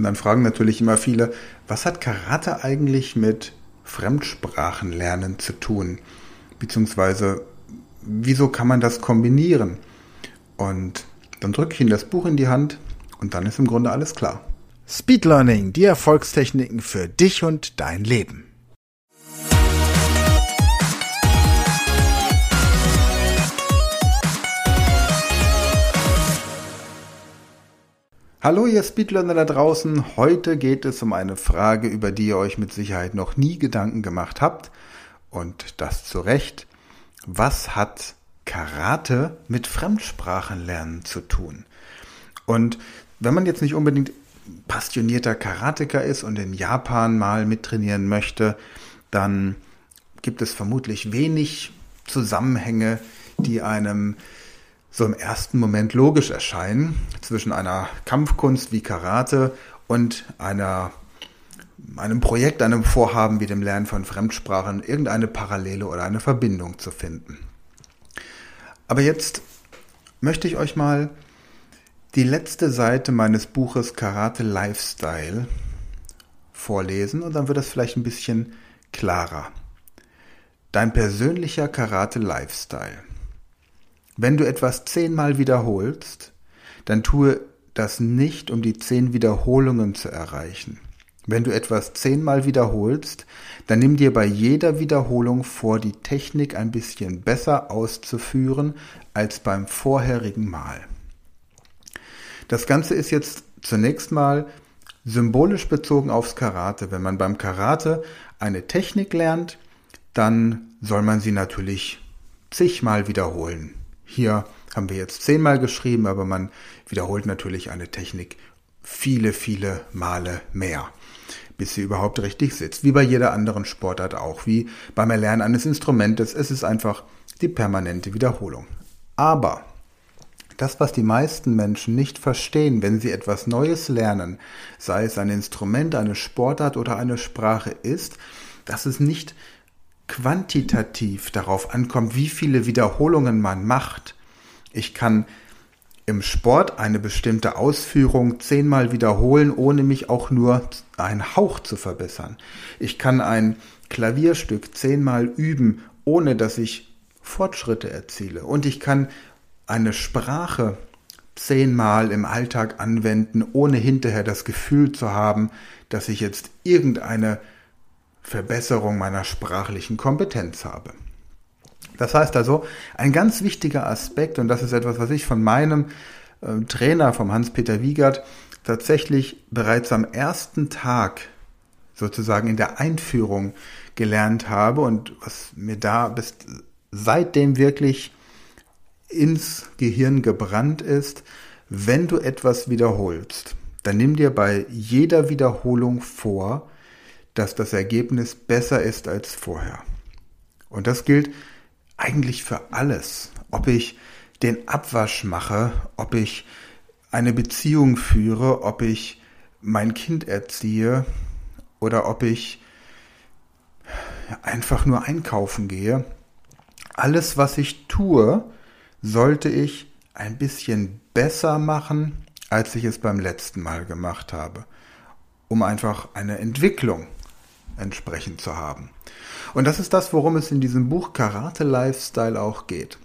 Und dann fragen natürlich immer viele, was hat Karate eigentlich mit Fremdsprachenlernen zu tun? Beziehungsweise, wieso kann man das kombinieren? Und dann drücke ich Ihnen das Buch in die Hand und dann ist im Grunde alles klar. Speed Learning, die Erfolgstechniken für dich und dein Leben. Hallo ihr Speedlearner da draußen, heute geht es um eine Frage, über die ihr euch mit Sicherheit noch nie Gedanken gemacht habt und das zu Recht. Was hat Karate mit Fremdsprachenlernen zu tun? Und wenn man jetzt nicht unbedingt passionierter Karateka ist und in Japan mal mittrainieren möchte, dann gibt es vermutlich wenig Zusammenhänge, die einem so im ersten Moment logisch erscheinen zwischen einer Kampfkunst wie Karate und einer, einem Projekt, einem Vorhaben wie dem Lernen von Fremdsprachen, irgendeine Parallele oder eine Verbindung zu finden. Aber jetzt möchte ich euch mal die letzte Seite meines Buches Karate Lifestyle vorlesen und dann wird das vielleicht ein bisschen klarer. Dein persönlicher Karate Lifestyle. Wenn du etwas zehnmal wiederholst, dann tue das nicht, um die zehn Wiederholungen zu erreichen. Wenn du etwas zehnmal wiederholst, dann nimm dir bei jeder Wiederholung vor, die Technik ein bisschen besser auszuführen als beim vorherigen Mal. Das Ganze ist jetzt zunächst mal symbolisch bezogen aufs Karate. Wenn man beim Karate eine Technik lernt, dann soll man sie natürlich zigmal wiederholen. Hier haben wir jetzt zehnmal geschrieben, aber man wiederholt natürlich eine Technik viele, viele Male mehr, bis sie überhaupt richtig sitzt. Wie bei jeder anderen Sportart auch, wie beim Erlernen eines Instrumentes. Es ist einfach die permanente Wiederholung. Aber das, was die meisten Menschen nicht verstehen, wenn sie etwas Neues lernen, sei es ein Instrument, eine Sportart oder eine Sprache, ist, dass es nicht quantitativ darauf ankommt, wie viele Wiederholungen man macht. Ich kann im Sport eine bestimmte Ausführung zehnmal wiederholen, ohne mich auch nur einen Hauch zu verbessern. Ich kann ein Klavierstück zehnmal üben, ohne dass ich Fortschritte erziele. Und ich kann eine Sprache zehnmal im Alltag anwenden, ohne hinterher das Gefühl zu haben, dass ich jetzt irgendeine Verbesserung meiner sprachlichen Kompetenz habe. Das heißt also, ein ganz wichtiger Aspekt, und das ist etwas, was ich von meinem äh, Trainer, vom Hans-Peter Wiegert, tatsächlich bereits am ersten Tag sozusagen in der Einführung gelernt habe und was mir da bis seitdem wirklich ins Gehirn gebrannt ist, wenn du etwas wiederholst, dann nimm dir bei jeder Wiederholung vor, dass das Ergebnis besser ist als vorher. Und das gilt eigentlich für alles. Ob ich den Abwasch mache, ob ich eine Beziehung führe, ob ich mein Kind erziehe oder ob ich einfach nur einkaufen gehe. Alles, was ich tue, sollte ich ein bisschen besser machen, als ich es beim letzten Mal gemacht habe, um einfach eine Entwicklung entsprechend zu haben. Und das ist das, worum es in diesem Buch Karate Lifestyle auch geht.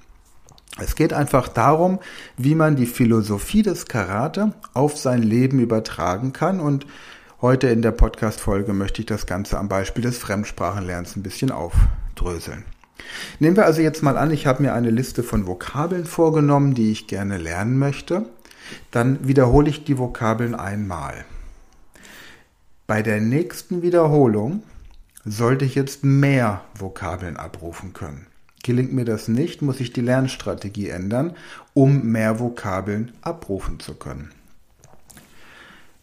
Es geht einfach darum, wie man die Philosophie des Karate auf sein Leben übertragen kann und heute in der Podcast-Folge möchte ich das Ganze am Beispiel des Fremdsprachenlernens ein bisschen aufdröseln. Nehmen wir also jetzt mal an, ich habe mir eine Liste von Vokabeln vorgenommen, die ich gerne lernen möchte. Dann wiederhole ich die Vokabeln einmal. Bei der nächsten Wiederholung sollte ich jetzt mehr Vokabeln abrufen können. Gelingt mir das nicht, muss ich die Lernstrategie ändern, um mehr Vokabeln abrufen zu können.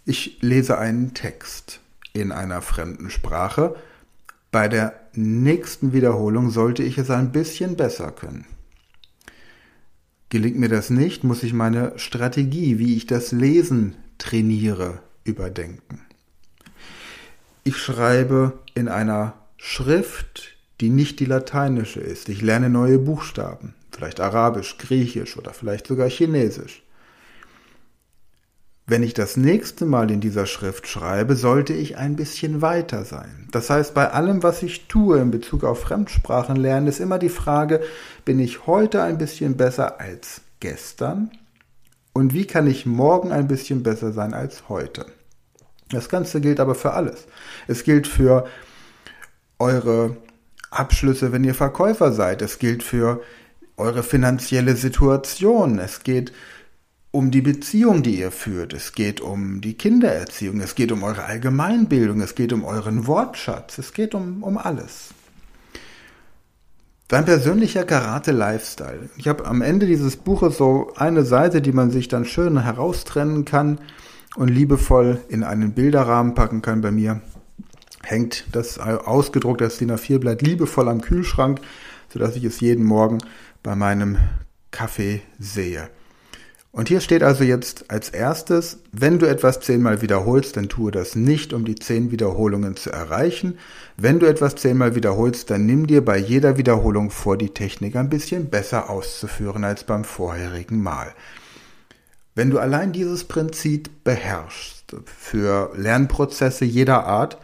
Ich lese einen Text in einer fremden Sprache. Bei der nächsten Wiederholung sollte ich es ein bisschen besser können. Gelingt mir das nicht, muss ich meine Strategie, wie ich das Lesen trainiere, überdenken. Ich schreibe in einer Schrift, die nicht die lateinische ist. Ich lerne neue Buchstaben, vielleicht Arabisch, Griechisch oder vielleicht sogar Chinesisch. wenn ich das nächste Mal in dieser Schrift schreibe, sollte ich ein bisschen weiter sein. Das heißt, bei allem, was ich tue in Bezug auf Fremdsprachenlernen, ist immer die Frage, bin ich heute ein bisschen besser als gestern? Und wie kann ich morgen ein bisschen besser sein als heute? Das Ganze gilt aber für alles. Es gilt für eure Abschlüsse, wenn ihr Verkäufer seid. Es gilt für eure finanzielle Situation. Es geht um die Beziehung, die ihr führt. Es geht um die Kindererziehung. Es geht um eure Allgemeinbildung. Es geht um euren Wortschatz. Es geht um, um alles. Dein persönlicher Karate-Lifestyle. Ich habe am Ende dieses Buches so eine Seite, die man sich dann schön heraustrennen kann und liebevoll in einen Bilderrahmen packen kann bei mir. Hängt das ausgedruckt, das DIN A4-Blatt liebevoll am Kühlschrank, sodass ich es jeden Morgen bei meinem Kaffee sehe. Und hier steht also jetzt als erstes, wenn du etwas zehnmal wiederholst, dann tue das nicht, um die zehn Wiederholungen zu erreichen. Wenn du etwas zehnmal wiederholst, dann nimm dir bei jeder Wiederholung vor, die Technik ein bisschen besser auszuführen als beim vorherigen Mal. Wenn du allein dieses Prinzip beherrschst, für Lernprozesse jeder Art,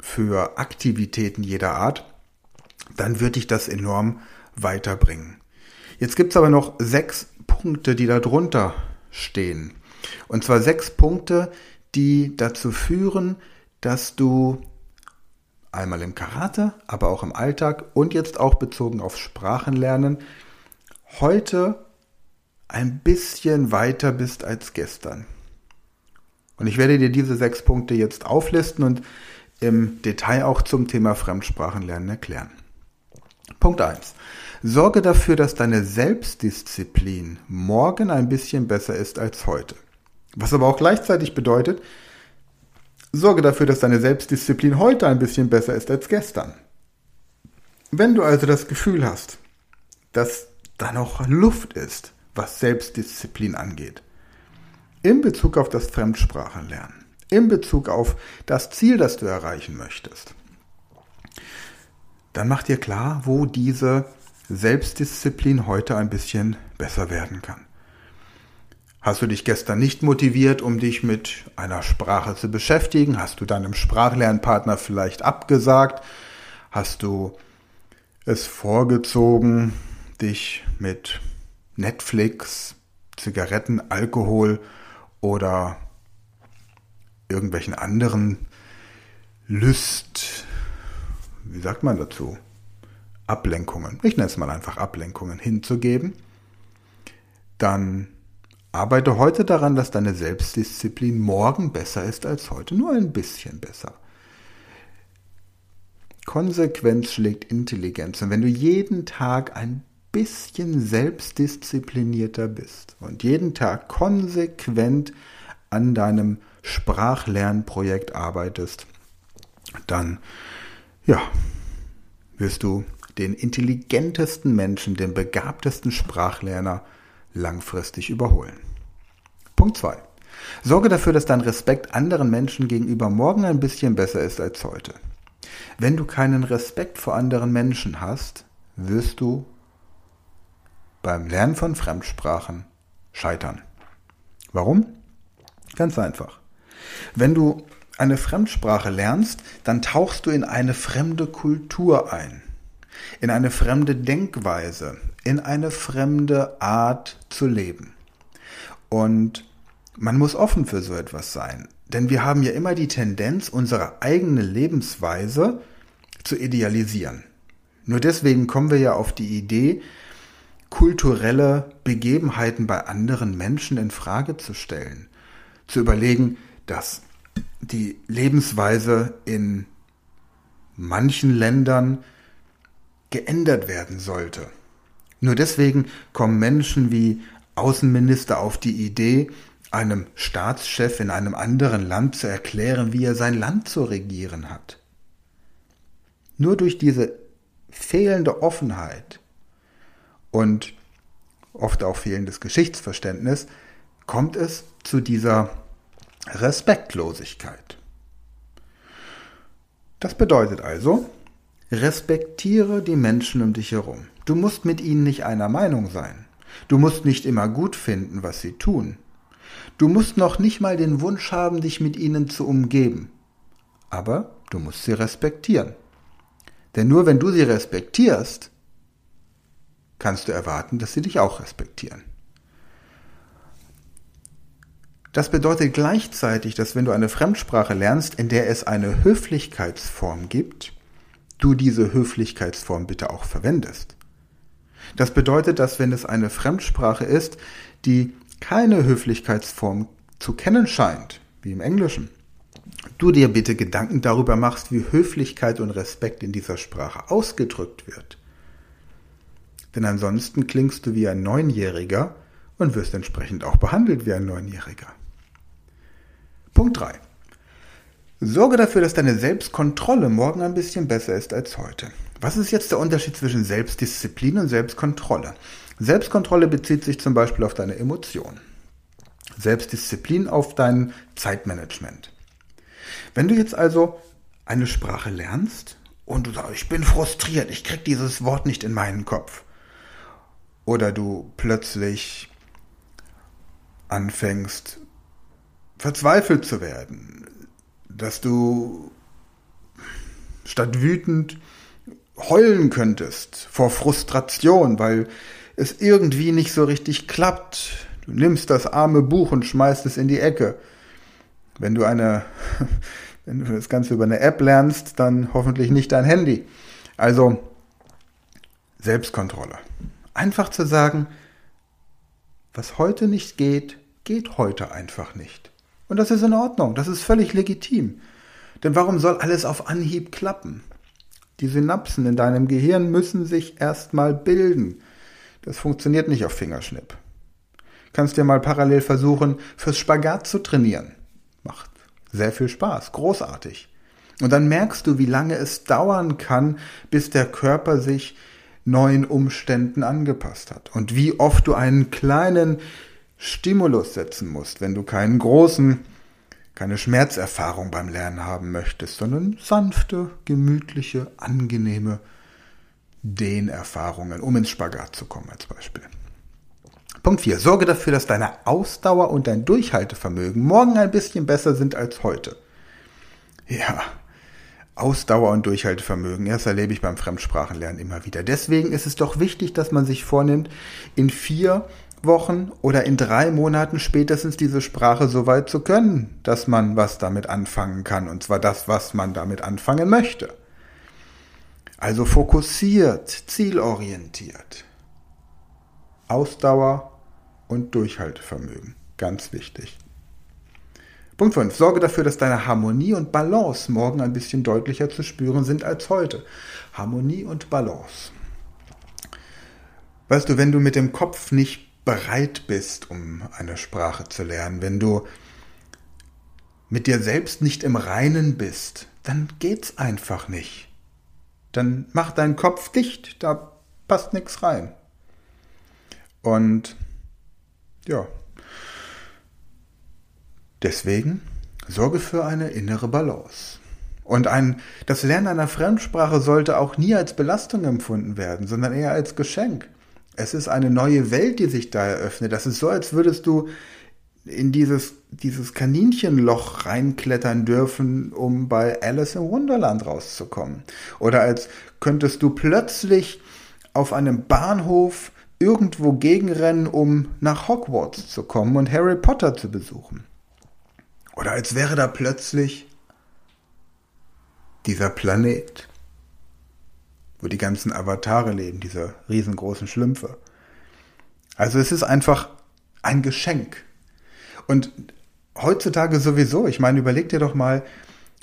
für Aktivitäten jeder Art, dann wird dich das enorm weiterbringen. Jetzt gibt's aber noch sechs Punkte, die da drunter stehen. Und zwar sechs Punkte, die dazu führen, dass du einmal im Karate, aber auch im Alltag und jetzt auch bezogen auf Sprachenlernen heute ein bisschen weiter bist als gestern. Und ich werde dir diese sechs Punkte jetzt auflisten und im Detail auch zum Thema Fremdsprachenlernen erklären. Punkt eins: Sorge dafür, dass deine Selbstdisziplin morgen ein bisschen besser ist als heute. Was aber auch gleichzeitig bedeutet, sorge dafür, dass deine Selbstdisziplin heute ein bisschen besser ist als gestern. Wenn du also das Gefühl hast, dass da noch Luft ist, was Selbstdisziplin angeht, in Bezug auf das Fremdsprachenlernen, in Bezug auf das Ziel, das du erreichen möchtest, dann mach dir klar, wo diese Selbstdisziplin heute ein bisschen besser werden kann. Hast du dich gestern nicht motiviert, um dich mit einer Sprache zu beschäftigen? Hast du deinem Sprachlernpartner vielleicht abgesagt? Hast du es vorgezogen, dich mit Netflix, Zigaretten, Alkohol oder irgendwelchen anderen Lüst, wie sagt man dazu? Ablenkungen, ich nenne es mal einfach Ablenkungen hinzugeben, dann arbeite heute daran, dass deine Selbstdisziplin morgen besser ist als heute, nur ein bisschen besser. Konsequenz schlägt Intelligenz. Und wenn du jeden Tag ein bisschen selbstdisziplinierter bist und jeden Tag konsequent an deinem Sprachlernprojekt arbeitest, dann ja, wirst du den intelligentesten Menschen, den begabtesten Sprachlerner langfristig überholen. Punkt 2. Sorge dafür, dass dein Respekt anderen Menschen gegenüber morgen ein bisschen besser ist als heute. Wenn du keinen Respekt vor anderen Menschen hast, wirst du beim Lernen von Fremdsprachen scheitern. Warum? Ganz einfach. Wenn du eine Fremdsprache lernst, dann tauchst du in eine fremde Kultur ein in eine fremde Denkweise, in eine fremde Art zu leben. Und man muss offen für so etwas sein, denn wir haben ja immer die Tendenz, unsere eigene Lebensweise zu idealisieren. Nur deswegen kommen wir ja auf die Idee, kulturelle Begebenheiten bei anderen Menschen in Frage zu stellen, zu überlegen, dass die Lebensweise in manchen Ländern geändert werden sollte. Nur deswegen kommen Menschen wie Außenminister auf die Idee, einem Staatschef in einem anderen Land zu erklären, wie er sein Land zu regieren hat. Nur durch diese fehlende Offenheit und oft auch fehlendes Geschichtsverständnis kommt es zu dieser Respektlosigkeit. Das bedeutet also, Respektiere die Menschen um dich herum. Du musst mit ihnen nicht einer Meinung sein. Du musst nicht immer gut finden, was sie tun. Du musst noch nicht mal den Wunsch haben, dich mit ihnen zu umgeben. Aber du musst sie respektieren. Denn nur wenn du sie respektierst, kannst du erwarten, dass sie dich auch respektieren. Das bedeutet gleichzeitig, dass wenn du eine Fremdsprache lernst, in der es eine Höflichkeitsform gibt, du diese Höflichkeitsform bitte auch verwendest. Das bedeutet, dass wenn es eine Fremdsprache ist, die keine Höflichkeitsform zu kennen scheint, wie im Englischen, du dir bitte Gedanken darüber machst, wie Höflichkeit und Respekt in dieser Sprache ausgedrückt wird. Denn ansonsten klingst du wie ein Neunjähriger und wirst entsprechend auch behandelt wie ein Neunjähriger. Punkt 3. Sorge dafür, dass deine Selbstkontrolle morgen ein bisschen besser ist als heute. Was ist jetzt der Unterschied zwischen Selbstdisziplin und Selbstkontrolle? Selbstkontrolle bezieht sich zum Beispiel auf deine Emotionen. Selbstdisziplin auf dein Zeitmanagement. Wenn du jetzt also eine Sprache lernst und du sagst, ich bin frustriert, ich krieg dieses Wort nicht in meinen Kopf. Oder du plötzlich anfängst, verzweifelt zu werden, dass du statt wütend heulen könntest vor Frustration, weil es irgendwie nicht so richtig klappt. Du nimmst das arme Buch und schmeißt es in die Ecke. Wenn du eine, wenn du das Ganze über eine App lernst, dann hoffentlich nicht dein Handy. Also Selbstkontrolle. Einfach zu sagen, was heute nicht geht, geht heute einfach nicht. Und das ist in Ordnung, das ist völlig legitim. Denn warum soll alles auf Anhieb klappen? Die Synapsen in deinem Gehirn müssen sich erstmal bilden. Das funktioniert nicht auf Fingerschnipp. Kannst dir mal parallel versuchen, fürs Spagat zu trainieren. Macht sehr viel Spaß, großartig. Und dann merkst du, wie lange es dauern kann, bis der Körper sich neuen Umständen angepasst hat. Und wie oft du einen kleinen Stimulus setzen musst, wenn du keinen großen, keine Schmerzerfahrung beim Lernen haben möchtest, sondern sanfte, gemütliche, angenehme Dehnerfahrungen, um ins Spagat zu kommen als Beispiel. Punkt 4. Sorge dafür, dass deine Ausdauer und dein Durchhaltevermögen morgen ein bisschen besser sind als heute. Ja, Ausdauer und Durchhaltevermögen, das erlebe ich beim Fremdsprachenlernen immer wieder. Deswegen ist es doch wichtig, dass man sich vornimmt, in vier Wochen oder in drei Monaten spätestens diese Sprache so weit zu können, dass man was damit anfangen kann, und zwar das, was man damit anfangen möchte. Also fokussiert, zielorientiert. Ausdauer und Durchhaltevermögen, ganz wichtig. Punkt 5. Sorge dafür, dass deine Harmonie und Balance morgen ein bisschen deutlicher zu spüren sind als heute. Harmonie und Balance. Weißt du, wenn du mit dem Kopf nicht bereit bist, um eine Sprache zu lernen, wenn du mit dir selbst nicht im Reinen bist, dann geht's einfach nicht. Dann mach deinen Kopf dicht, da passt nichts rein. Und ja, deswegen sorge für eine innere Balance. Und ein, das Lernen einer Fremdsprache sollte auch nie als Belastung empfunden werden, sondern eher als Geschenk. Es ist eine neue Welt, die sich da eröffnet. Das ist so, als würdest du in dieses, dieses Kaninchenloch reinklettern dürfen, um bei Alice im Wunderland rauszukommen. Oder als könntest du plötzlich auf einem Bahnhof irgendwo gegenrennen, um nach Hogwarts zu kommen und Harry Potter zu besuchen. Oder als wäre da plötzlich dieser Planet wo die ganzen Avatare leben, diese riesengroßen Schlümpfe. Also es ist einfach ein Geschenk. Und heutzutage sowieso, ich meine, überleg dir doch mal,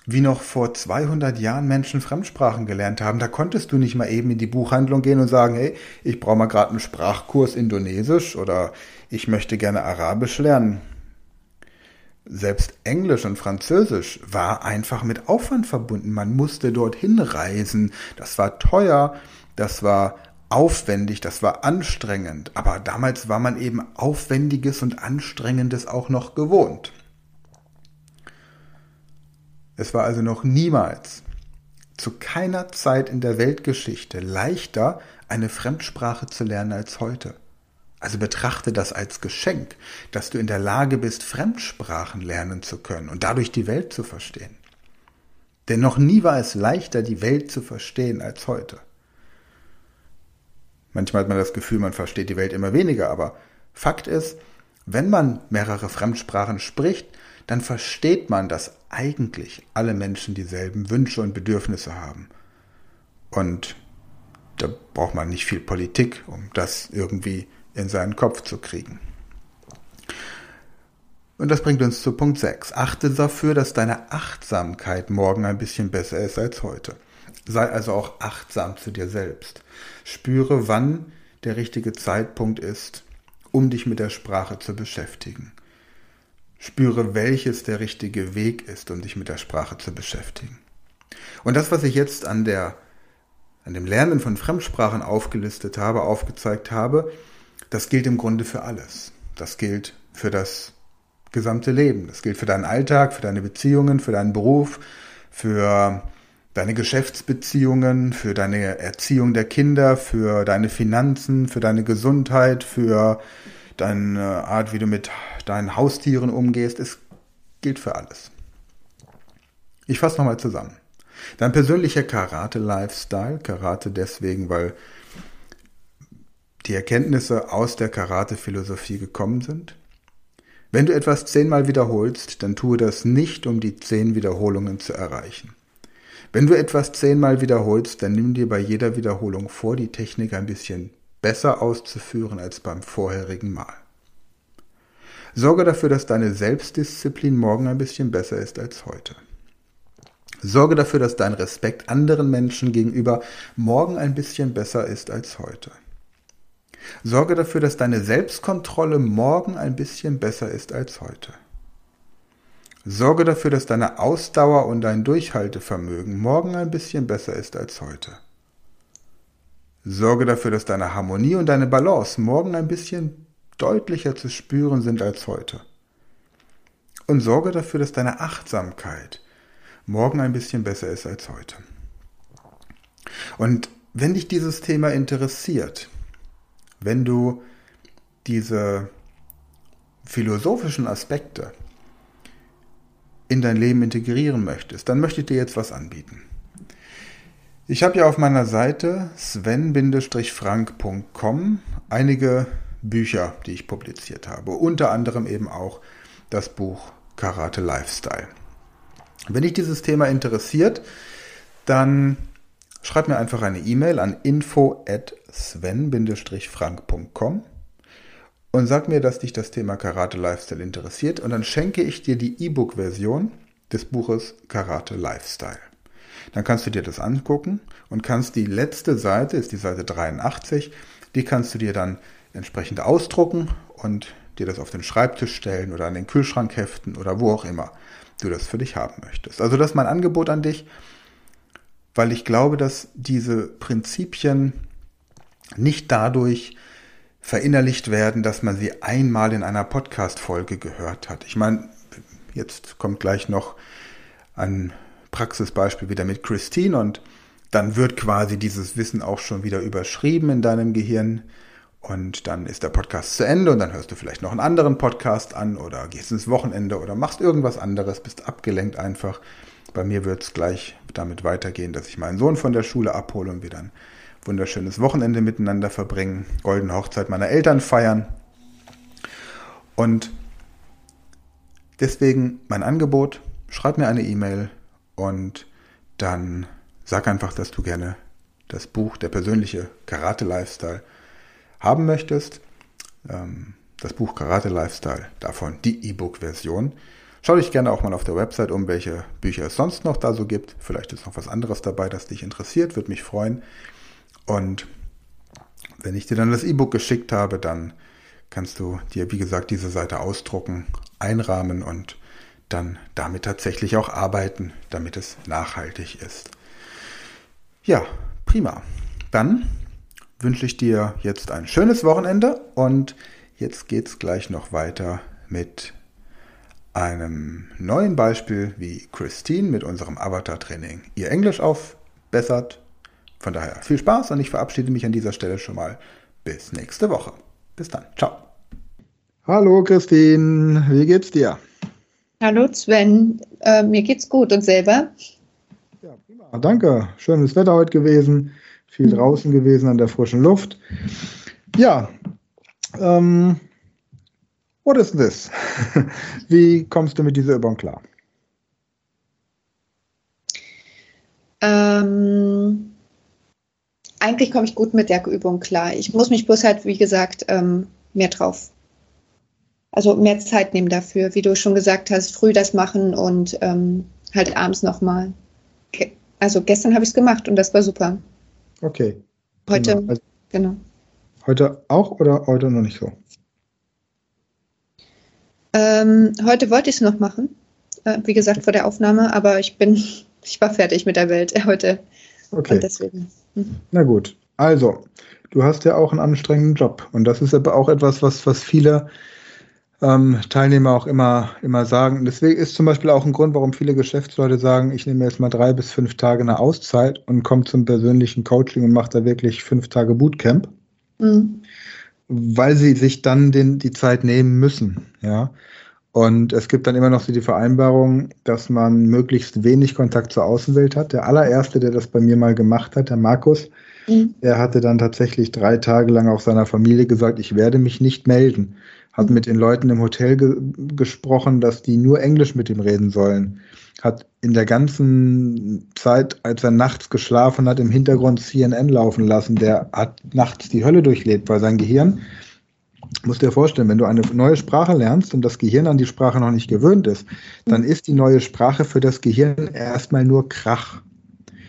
wie noch vor 200 Jahren Menschen Fremdsprachen gelernt haben. Da konntest du nicht mal eben in die Buchhandlung gehen und sagen, hey, ich brauche mal gerade einen Sprachkurs Indonesisch oder ich möchte gerne Arabisch lernen. Selbst Englisch und Französisch war einfach mit Aufwand verbunden. Man musste dorthin reisen. Das war teuer, das war aufwendig, das war anstrengend. Aber damals war man eben Aufwendiges und Anstrengendes auch noch gewohnt. Es war also noch niemals, zu keiner Zeit in der Weltgeschichte leichter, eine Fremdsprache zu lernen als heute. Also betrachte das als Geschenk, dass du in der Lage bist, Fremdsprachen lernen zu können und dadurch die Welt zu verstehen. Denn noch nie war es leichter, die Welt zu verstehen als heute. Manchmal hat man das Gefühl, man versteht die Welt immer weniger, aber Fakt ist, wenn man mehrere Fremdsprachen spricht, dann versteht man, dass eigentlich alle Menschen dieselben Wünsche und Bedürfnisse haben. Und da braucht man nicht viel Politik, um das irgendwie in seinen Kopf zu kriegen. Und das bringt uns zu Punkt 6. Achte dafür, dass deine Achtsamkeit morgen ein bisschen besser ist als heute. Sei also auch achtsam zu dir selbst. Spüre, wann der richtige Zeitpunkt ist, um dich mit der Sprache zu beschäftigen. Spüre, welches der richtige Weg ist, um dich mit der Sprache zu beschäftigen. Und das, was ich jetzt an der, an dem Lernen von Fremdsprachen aufgelistet habe, aufgezeigt habe, das gilt im Grunde für alles. Das gilt für das gesamte Leben. Das gilt für deinen Alltag, für deine Beziehungen, für deinen Beruf, für deine Geschäftsbeziehungen, für deine Erziehung der Kinder, für deine Finanzen, für deine Gesundheit, für deine Art, wie du mit deinen Haustieren umgehst. Es gilt für alles. Ich fasse nochmal zusammen. Dein persönlicher Karate-Lifestyle, Karate deswegen, weil die Erkenntnisse aus der Karate-Philosophie gekommen sind. Wenn du etwas zehnmal wiederholst, dann tue das nicht, um die zehn Wiederholungen zu erreichen. Wenn du etwas zehnmal wiederholst, dann nimm dir bei jeder Wiederholung vor, die Technik ein bisschen besser auszuführen als beim vorherigen Mal. Sorge dafür, dass deine Selbstdisziplin morgen ein bisschen besser ist als heute. Sorge dafür, dass dein Respekt anderen Menschen gegenüber morgen ein bisschen besser ist als heute. Sorge dafür, dass deine Selbstkontrolle morgen ein bisschen besser ist als heute. Sorge dafür, dass deine Ausdauer und dein Durchhaltevermögen morgen ein bisschen besser ist als heute. Sorge dafür, dass deine Harmonie und deine Balance morgen ein bisschen deutlicher zu spüren sind als heute. Und sorge dafür, dass deine Achtsamkeit morgen ein bisschen besser ist als heute. Und wenn dich dieses Thema interessiert, wenn du diese philosophischen Aspekte in dein Leben integrieren möchtest, dann möchte ich dir jetzt was anbieten. Ich habe ja auf meiner Seite sven-frank.com einige Bücher, die ich publiziert habe. Unter anderem eben auch das Buch Karate Lifestyle. Wenn dich dieses Thema interessiert, dann schreib mir einfach eine E-Mail an info at sven-frank.com und sag mir, dass dich das Thema Karate Lifestyle interessiert und dann schenke ich dir die E-Book-Version des Buches Karate Lifestyle. Dann kannst du dir das angucken und kannst die letzte Seite, ist die Seite 83, die kannst du dir dann entsprechend ausdrucken und dir das auf den Schreibtisch stellen oder an den Kühlschrank heften oder wo auch immer du das für dich haben möchtest. Also das ist mein Angebot an dich, weil ich glaube, dass diese Prinzipien nicht dadurch verinnerlicht werden, dass man sie einmal in einer Podcast-Folge gehört hat. Ich meine, jetzt kommt gleich noch ein Praxisbeispiel wieder mit Christine und dann wird quasi dieses Wissen auch schon wieder überschrieben in deinem Gehirn und dann ist der Podcast zu Ende und dann hörst du vielleicht noch einen anderen Podcast an oder gehst ins Wochenende oder machst irgendwas anderes, bist abgelenkt einfach. Bei mir wird es gleich damit weitergehen, dass ich meinen Sohn von der Schule abhole und wir dann wunderschönes Wochenende miteinander verbringen, goldene Hochzeit meiner Eltern feiern. Und deswegen mein Angebot, schreib mir eine E-Mail und dann sag einfach, dass du gerne das Buch Der persönliche Karate-Lifestyle haben möchtest. Ähm, das Buch Karate Lifestyle, davon die E-Book-Version. Schau dich gerne auch mal auf der Website um, welche Bücher es sonst noch da so gibt. Vielleicht ist noch was anderes dabei, das dich interessiert, würde mich freuen. Und wenn ich dir dann das E-Book geschickt habe, dann kannst du dir, wie gesagt, diese Seite ausdrucken, einrahmen und dann damit tatsächlich auch arbeiten, damit es nachhaltig ist. Ja, prima. Dann wünsche ich dir jetzt ein schönes Wochenende und jetzt geht es gleich noch weiter mit einem neuen Beispiel, wie Christine mit unserem Avatar-Training ihr Englisch aufbessert von daher viel Spaß und ich verabschiede mich an dieser Stelle schon mal. Bis nächste Woche. Bis dann. Ciao. Hallo Christine, wie geht's dir? Hallo Sven, äh, mir geht's gut und selber? Ja, prima. Danke. Schönes Wetter heute gewesen, viel mhm. draußen gewesen an der frischen Luft. Ja, ähm, what is this? wie kommst du mit dieser Übung klar? Ähm, eigentlich komme ich gut mit der Übung klar. Ich muss mich bloß halt, wie gesagt, ähm, mehr drauf. Also mehr Zeit nehmen dafür, wie du schon gesagt hast, früh das machen und ähm, halt abends nochmal. Also gestern habe ich es gemacht und das war super. Okay. Heute, genau. Also, genau. Heute auch oder heute noch nicht so? Ähm, heute wollte ich es noch machen, äh, wie gesagt, vor der Aufnahme, aber ich bin ich war fertig mit der Welt heute. Okay. deswegen. Hm. Na gut. Also, du hast ja auch einen anstrengenden Job. Und das ist aber auch etwas, was, was viele ähm, Teilnehmer auch immer, immer sagen. Deswegen ist zum Beispiel auch ein Grund, warum viele Geschäftsleute sagen, ich nehme jetzt mal drei bis fünf Tage eine Auszeit und komme zum persönlichen Coaching und mache da wirklich fünf Tage Bootcamp. Mhm. Weil sie sich dann den, die Zeit nehmen müssen. Ja. Und es gibt dann immer noch so die Vereinbarung, dass man möglichst wenig Kontakt zur Außenwelt hat. Der allererste, der das bei mir mal gemacht hat, der Markus, mhm. der hatte dann tatsächlich drei Tage lang auch seiner Familie gesagt, ich werde mich nicht melden. Hat mhm. mit den Leuten im Hotel ge gesprochen, dass die nur Englisch mit ihm reden sollen. Hat in der ganzen Zeit, als er nachts geschlafen hat, im Hintergrund CNN laufen lassen. Der hat nachts die Hölle durchlebt, weil sein Gehirn musst dir vorstellen, wenn du eine neue Sprache lernst und das Gehirn an die Sprache noch nicht gewöhnt ist, dann mhm. ist die neue Sprache für das Gehirn erstmal nur Krach.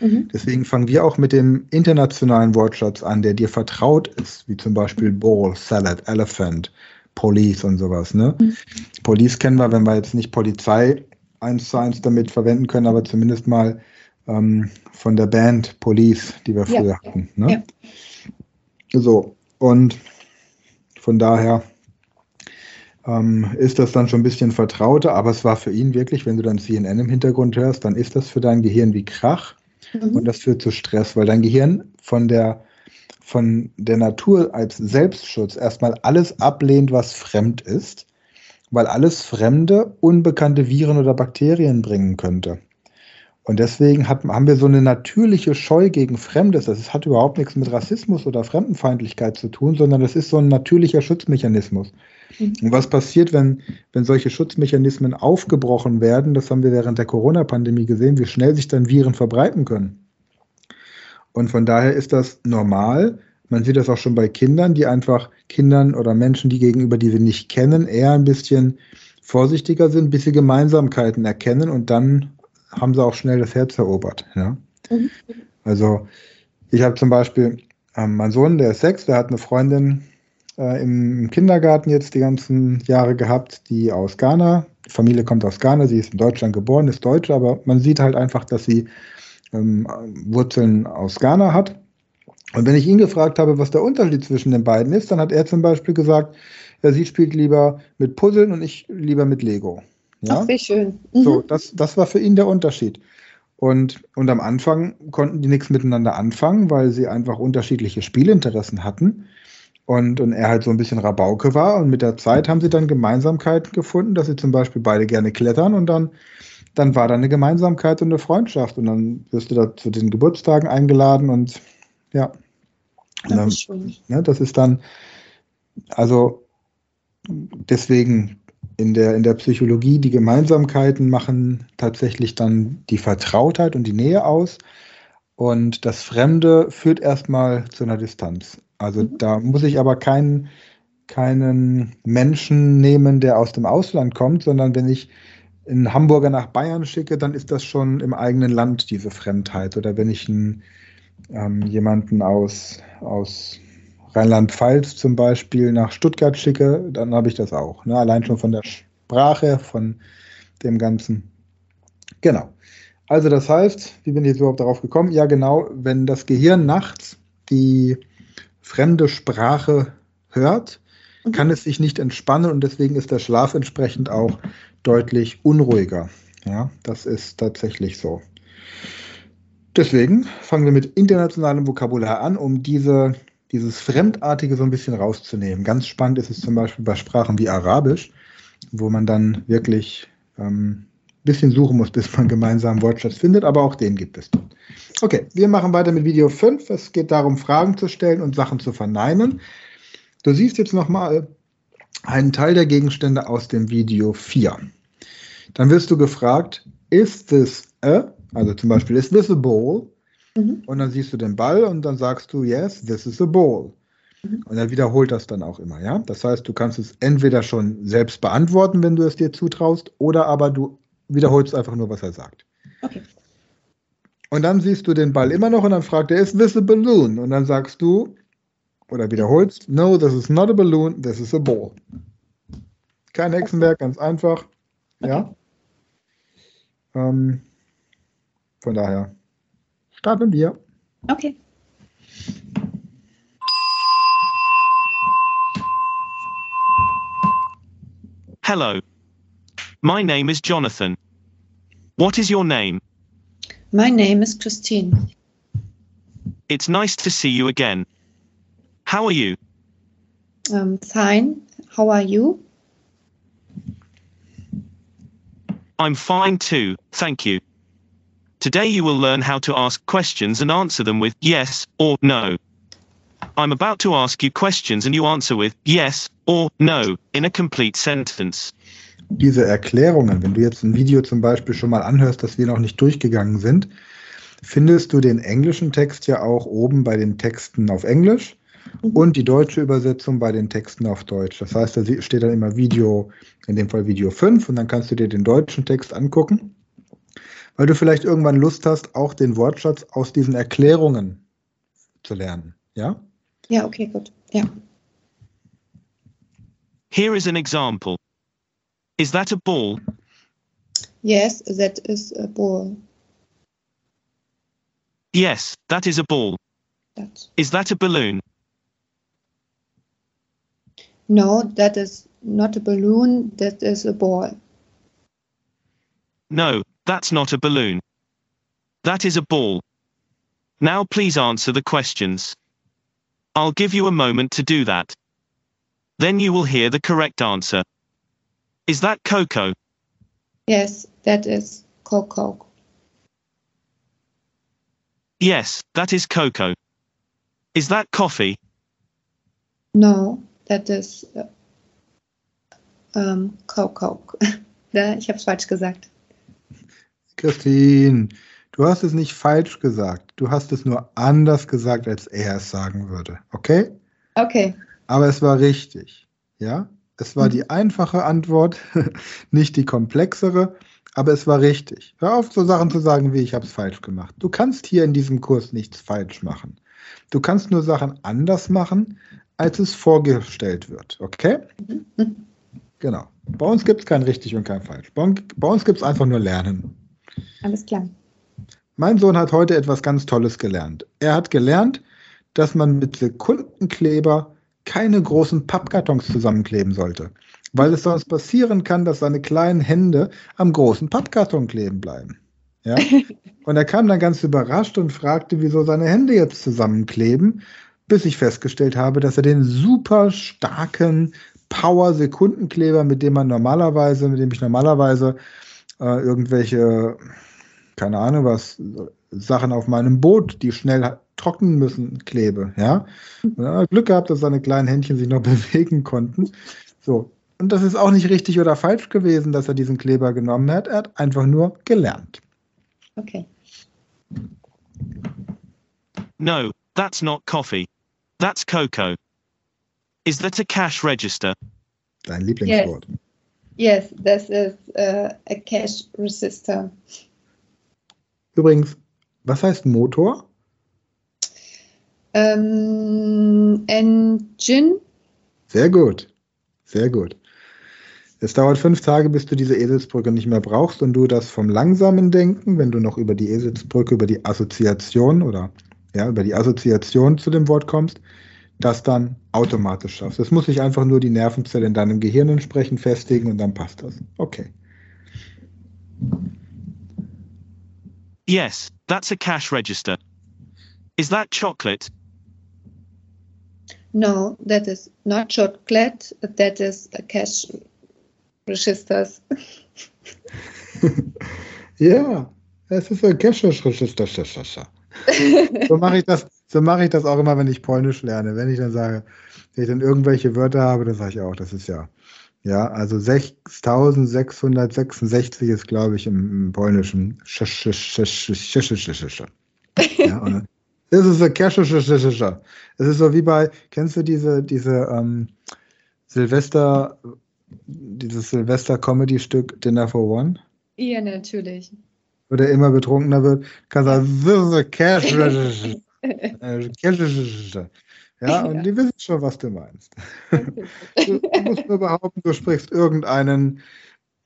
Mhm. Deswegen fangen wir auch mit dem internationalen Wortschatz an, der dir vertraut ist, wie zum Beispiel Bowl, Salad, Elephant, Police und sowas. Ne? Mhm. Police kennen wir, wenn wir jetzt nicht Polizei eins zu eins damit verwenden können, aber zumindest mal ähm, von der Band Police, die wir früher ja. hatten. Ne? Ja. So, und von daher ähm, ist das dann schon ein bisschen vertrauter, aber es war für ihn wirklich, wenn du dann CNN im Hintergrund hörst, dann ist das für dein Gehirn wie Krach mhm. und das führt zu Stress, weil dein Gehirn von der von der Natur als Selbstschutz erstmal alles ablehnt, was fremd ist, weil alles Fremde unbekannte Viren oder Bakterien bringen könnte. Und deswegen hat, haben wir so eine natürliche Scheu gegen Fremdes. Das hat überhaupt nichts mit Rassismus oder Fremdenfeindlichkeit zu tun, sondern das ist so ein natürlicher Schutzmechanismus. Mhm. Und was passiert, wenn, wenn solche Schutzmechanismen aufgebrochen werden? Das haben wir während der Corona-Pandemie gesehen, wie schnell sich dann Viren verbreiten können. Und von daher ist das normal. Man sieht das auch schon bei Kindern, die einfach Kindern oder Menschen, die gegenüber die wir nicht kennen, eher ein bisschen vorsichtiger sind, bis sie Gemeinsamkeiten erkennen und dann haben sie auch schnell das Herz erobert. Ja? Mhm. Also ich habe zum Beispiel ähm, mein Sohn, der ist sechs, der hat eine Freundin äh, im Kindergarten jetzt die ganzen Jahre gehabt, die aus Ghana, die Familie kommt aus Ghana, sie ist in Deutschland geboren, ist Deutsche, aber man sieht halt einfach, dass sie ähm, Wurzeln aus Ghana hat. Und wenn ich ihn gefragt habe, was der Unterschied zwischen den beiden ist, dann hat er zum Beispiel gesagt, ja, sie spielt lieber mit Puzzeln und ich lieber mit Lego. Ja? Ach, wie schön. Mhm. So, das, das war für ihn der Unterschied. Und, und am Anfang konnten die nichts miteinander anfangen, weil sie einfach unterschiedliche Spielinteressen hatten. Und, und er halt so ein bisschen Rabauke war. Und mit der Zeit haben sie dann Gemeinsamkeiten gefunden, dass sie zum Beispiel beide gerne klettern und dann, dann war da eine Gemeinsamkeit und eine Freundschaft. Und dann wirst du da zu den Geburtstagen eingeladen und ja. Das, dann, ist, schön. Ne, das ist dann, also deswegen in der, in der Psychologie, die Gemeinsamkeiten machen tatsächlich dann die Vertrautheit und die Nähe aus. Und das Fremde führt erstmal zu einer Distanz. Also mhm. da muss ich aber keinen, keinen Menschen nehmen, der aus dem Ausland kommt, sondern wenn ich einen Hamburger nach Bayern schicke, dann ist das schon im eigenen Land diese Fremdheit. Oder wenn ich einen, ähm, jemanden aus, aus Rheinland-Pfalz zum Beispiel nach Stuttgart schicke, dann habe ich das auch. Ne? Allein schon von der Sprache, von dem Ganzen. Genau. Also das heißt, wie bin ich jetzt überhaupt darauf gekommen? Ja, genau, wenn das Gehirn nachts die fremde Sprache hört, mhm. kann es sich nicht entspannen und deswegen ist der Schlaf entsprechend auch deutlich unruhiger. Ja, das ist tatsächlich so. Deswegen fangen wir mit internationalem Vokabular an, um diese dieses Fremdartige so ein bisschen rauszunehmen. Ganz spannend ist es zum Beispiel bei Sprachen wie Arabisch, wo man dann wirklich ähm, ein bisschen suchen muss, bis man gemeinsamen Wortschatz findet, aber auch den gibt es. Okay, wir machen weiter mit Video 5. Es geht darum, Fragen zu stellen und Sachen zu verneinen. Du siehst jetzt nochmal einen Teil der Gegenstände aus dem Video 4. Dann wirst du gefragt, is this a, also zum Beispiel, is this a ball? Mhm. Und dann siehst du den Ball und dann sagst du, yes, this is a ball. Mhm. Und er wiederholt das dann auch immer, ja. Das heißt, du kannst es entweder schon selbst beantworten, wenn du es dir zutraust, oder aber du wiederholst einfach nur, was er sagt. Okay. Und dann siehst du den Ball immer noch und dann fragt er, is this a balloon? Und dann sagst du, oder wiederholst, no, this is not a balloon, this is a ball. Kein Hexenwerk, ganz einfach. Okay. Ja. Ähm, von daher starten wir. Okay. Hello. My name is Jonathan. What is your name? My name is Christine. It's nice to see you again. How are you? Um, fine. How are you? I'm fine too, thank you. Today you will learn how to ask questions and answer them with yes or no. I'm about to ask you questions and you answer with yes or no in a complete sentence. Diese Erklärungen, wenn du jetzt ein Video zum Beispiel schon mal anhörst, das wir noch nicht durchgegangen sind, findest du den englischen Text ja auch oben bei den Texten auf Englisch Mhm. und die deutsche Übersetzung bei den Texten auf Deutsch. Das heißt, da steht dann immer Video, in dem Fall Video 5 und dann kannst du dir den deutschen Text angucken, weil du vielleicht irgendwann Lust hast, auch den Wortschatz aus diesen Erklärungen zu lernen. Ja? Ja, okay, gut. Ja. Here is an example. Is that a ball? Yes, that is a ball. Yes, that is a ball. That. Is that a balloon? No, that is not a balloon, that is a ball. No, that's not a balloon. That is a ball. Now please answer the questions. I'll give you a moment to do that. Then you will hear the correct answer. Is that cocoa? Yes, that is cocoa. Yes, that is cocoa. Is that coffee? No, that is uh, um, ähm, Coke. ich habe es falsch gesagt. Christine, du hast es nicht falsch gesagt. Du hast es nur anders gesagt, als er es sagen würde. Okay? Okay. Aber es war richtig. Ja? Es war mhm. die einfache Antwort, nicht die komplexere, aber es war richtig. Hör auf, so Sachen zu sagen, wie ich habe es falsch gemacht. Du kannst hier in diesem Kurs nichts falsch machen. Du kannst nur Sachen anders machen, als es vorgestellt wird. Okay? Mhm. Genau. Bei uns gibt es kein richtig und kein falsch. Bei, bei uns gibt es einfach nur Lernen. Alles klar. Mein Sohn hat heute etwas ganz Tolles gelernt. Er hat gelernt, dass man mit Sekundenkleber keine großen Pappkartons zusammenkleben sollte, weil es sonst passieren kann, dass seine kleinen Hände am großen Pappkarton kleben bleiben. Ja? Und er kam dann ganz überrascht und fragte, wieso seine Hände jetzt zusammenkleben bis ich festgestellt habe, dass er den super starken Power-Sekundenkleber, mit dem man normalerweise, mit dem ich normalerweise äh, irgendwelche, keine Ahnung was, Sachen auf meinem Boot, die schnell trocknen müssen, klebe. Ja? ja Glück gehabt, dass seine kleinen Händchen sich noch bewegen konnten. So. Und das ist auch nicht richtig oder falsch gewesen, dass er diesen Kleber genommen hat. Er hat einfach nur gelernt. Okay. No, that's not coffee. That's Coco. Is that a cash register? Dein Lieblingswort. Yes, yes this is uh, a cash register. Übrigens, was heißt Motor? Um, engine. Sehr gut, sehr gut. Es dauert fünf Tage, bis du diese Eselsbrücke nicht mehr brauchst und du das vom langsamen Denken, wenn du noch über die Eselsbrücke, über die Assoziation oder ja, über die Assoziation zu dem Wort kommst, das dann automatisch schaffst. Es muss sich einfach nur die Nervenzelle in deinem Gehirn entsprechend festigen und dann passt das. Okay. Yes, that's a cash register. Is that chocolate? No, that is not chocolate. That is a cash registers. ja, es ist ein cash register. so mache ich das. So mache ich das auch immer, wenn ich Polnisch lerne. Wenn ich dann sage, wenn ich dann irgendwelche Wörter habe, dann sage ich auch, das ist ja, ja, also 6666 ist, glaube ich, im, im Polnischen. Ja, das ist so. Es ist so wie bei, kennst du diese, diese ähm, Silvester, dieses Silvester-Comedy-Stück Dinner for One? Ja, natürlich. Wo der immer betrunkener wird, kann sagen, this is a cash. Ja, und die wissen schon, was du meinst. Du, musst nur behaupten, du sprichst irgendeinen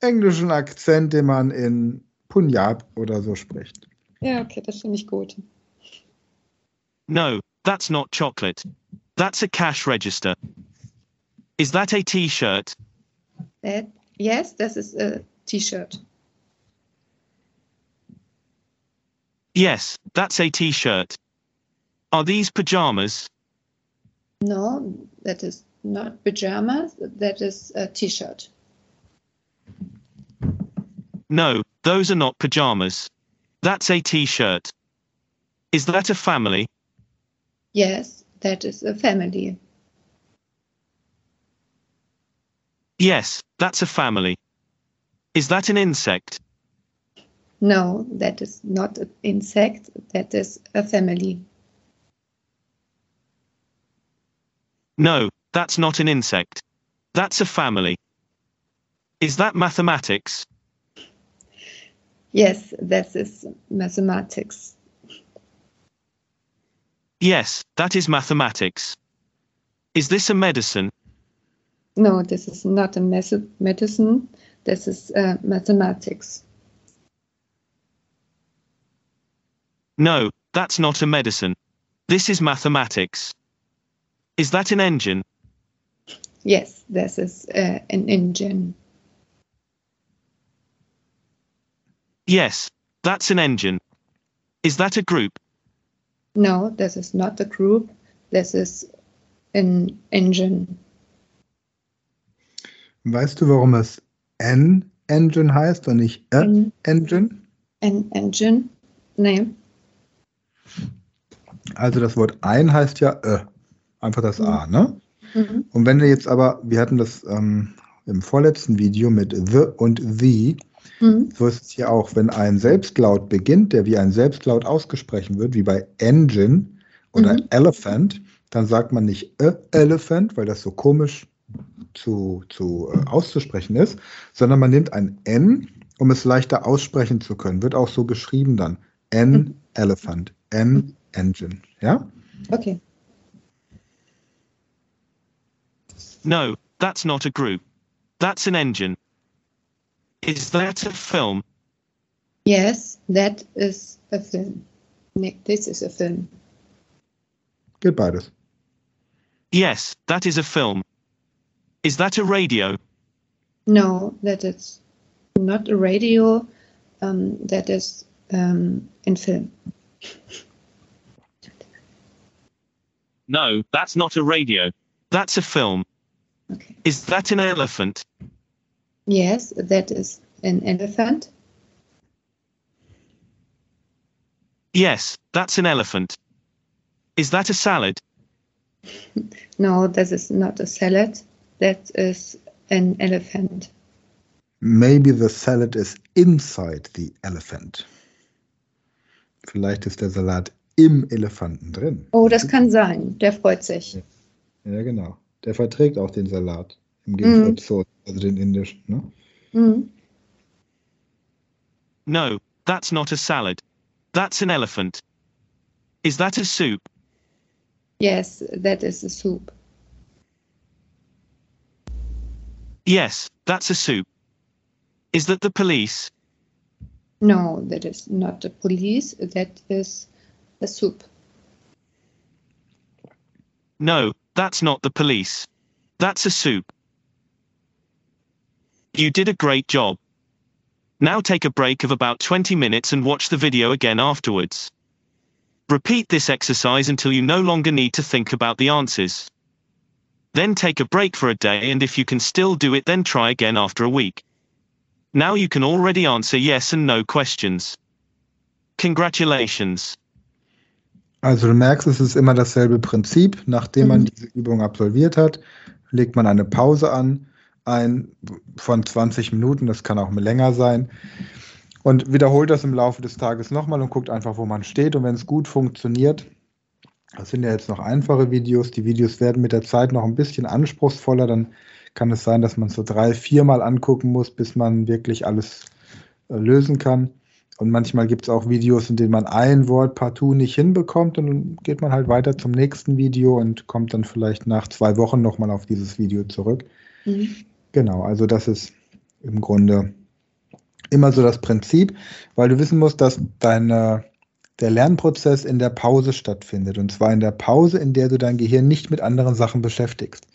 englischen Akzent, den man in Punjab oder so spricht. Ja, okay, das finde ich gut. No, that's not chocolate. That's a cash register. Is that a t-shirt? That, yes, this is a t-shirt. Yes, that's a t-shirt. Are these pajamas? No, that is not pajamas. That is a t-shirt. No, those are not pajamas. That's a t-shirt. Is that a family? Yes, that is a family. Yes, that's a family. Is that an insect? No, that is not an insect. That is a family. No, that's not an insect. That's a family. Is that mathematics? Yes, that is mathematics. Yes, that is mathematics. Is this a medicine? No, this is not a medicine. This is uh, mathematics. No, that's not a medicine. This is mathematics. Is that an engine? Yes, this is uh, an engine. Yes, that's an engine. Is that a group? No, this is not a group. This is an engine. Weißt du, warum es N Engine heißt und nicht A Engine? An Engine? Nee. Also das Wort ein heißt ja Ö. Einfach das mhm. A, ne? Mhm. Und wenn du jetzt aber, wir hatten das ähm, im vorletzten Video mit the und the, Mhm. So ist es hier auch, wenn ein Selbstlaut beginnt, der wie ein Selbstlaut ausgesprochen wird, wie bei Engine oder mhm. Elephant, dann sagt man nicht a Elephant, weil das so komisch zu, zu äh, auszusprechen ist, sondern man nimmt ein N, um es leichter aussprechen zu können. Wird auch so geschrieben dann. N mhm. Elephant, N Engine. Ja? Okay. No, that's not a group. That's an engine. Is that a film? Yes, that is a film. Nick, this is a film. Geht beides. Yes, that is a film. Is that a radio? No, that is not a radio. Um, that is um, in film. no, that's not a radio. That's a film. Okay. Is that an elephant? Yes, that is an elephant. Yes, that's an elephant. Is that a salad? no, that is not a salad. That is an elephant. Maybe the salad is inside the elephant. Vielleicht ist der Salat im Elefanten drin. Oh, das kann sein. Der freut sich. Ja, ja genau. Der verträgt auch den Salat. Im Gegensatz mm. zu also den indischen, ne? Mm. No, that's not a salad. That's an elephant. Is that a soup? Yes, that is a soup. Yes, that's a soup. Is that the police? No, that is not the police. That is a soup. No, that's not the police. That's a soup. You did a great job. Now take a break of about 20 minutes and watch the video again afterwards. Repeat this exercise until you no longer need to think about the answers. Then take a break for a day and if you can still do it then try again after a week. Now you can already answer yes and no questions. Congratulations. Also du merkst, es ist immer dasselbe Prinzip. Nachdem mhm. man diese Übung absolviert hat, legt man eine Pause an, ein von 20 Minuten, das kann auch länger sein, und wiederholt das im Laufe des Tages nochmal und guckt einfach, wo man steht. Und wenn es gut funktioniert, das sind ja jetzt noch einfache Videos, die Videos werden mit der Zeit noch ein bisschen anspruchsvoller, dann kann es sein, dass man es so drei, viermal angucken muss, bis man wirklich alles äh, lösen kann. Und manchmal gibt es auch Videos, in denen man ein Wort partout nicht hinbekommt und dann geht man halt weiter zum nächsten Video und kommt dann vielleicht nach zwei Wochen nochmal auf dieses Video zurück. Mhm. Genau, also das ist im Grunde immer so das Prinzip, weil du wissen musst, dass deine, der Lernprozess in der Pause stattfindet. Und zwar in der Pause, in der du dein Gehirn nicht mit anderen Sachen beschäftigst.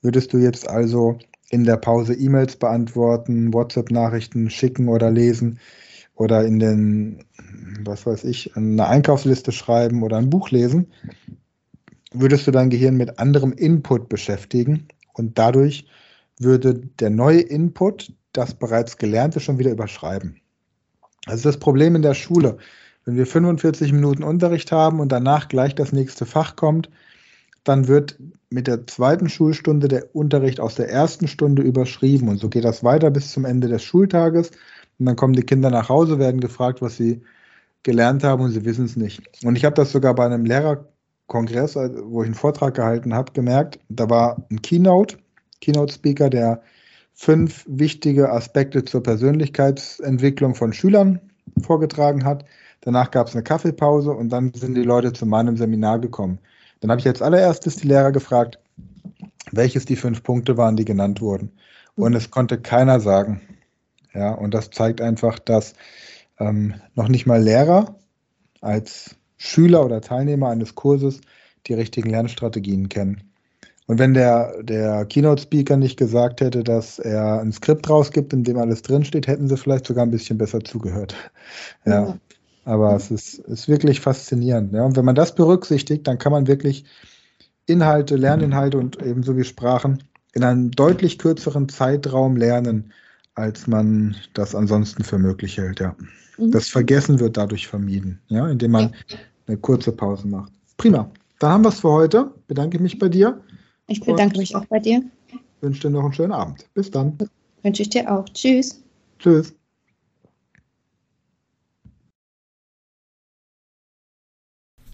Würdest du jetzt also in der Pause E-Mails beantworten, WhatsApp-Nachrichten schicken oder lesen oder in den, was weiß ich, eine Einkaufsliste schreiben oder ein Buch lesen, würdest du dein Gehirn mit anderem Input beschäftigen und dadurch würde der neue Input das bereits Gelernte schon wieder überschreiben. Ist das Problem in der Schule. Wenn wir 45 Minuten Unterricht haben und danach gleich das nächste Fach kommt, dann wird mit der zweiten Schulstunde der Unterricht aus der ersten Stunde überschrieben. Und so geht das weiter bis zum Ende des Schultages. Und dann kommen die Kinder nach Hause, werden gefragt, was sie gelernt haben und sie wissen es nicht. Und ich habe das sogar bei einem Lehrerkongress, wo ich einen Vortrag gehalten habe, gemerkt. Da war ein Keynote, Keynote-Speaker, der fünf wichtige Aspekte zur Persönlichkeitsentwicklung von Schülern vorgetragen hat. Danach gab es eine Kaffeepause und dann sind die Leute zu meinem Seminar gekommen. Dann habe ich als allererstes die Lehrer gefragt, welches die fünf Punkte waren, die genannt wurden. Und es konnte keiner sagen. Ja, und das zeigt einfach, dass ähm, noch nicht mal Lehrer als Schüler oder Teilnehmer eines Kurses die richtigen Lernstrategien kennen. Und wenn der, der Keynote-Speaker nicht gesagt hätte, dass er ein Skript rausgibt, in dem alles drinsteht, hätten sie vielleicht sogar ein bisschen besser zugehört. Ja. ja. Aber es ist, ist wirklich faszinierend. Ja. Und wenn man das berücksichtigt, dann kann man wirklich Inhalte, Lerninhalte und ebenso wie Sprachen in einem deutlich kürzeren Zeitraum lernen, als man das ansonsten für möglich hält. Ja. Mhm. Das Vergessen wird dadurch vermieden, ja, indem man eine kurze Pause macht. Prima. Dann haben wir es für heute. Bedanke mich bei dir. Ich bedanke mich auch bei dir. Wünsche dir noch einen schönen Abend. Bis dann. Wünsche ich dir auch. Tschüss. Tschüss.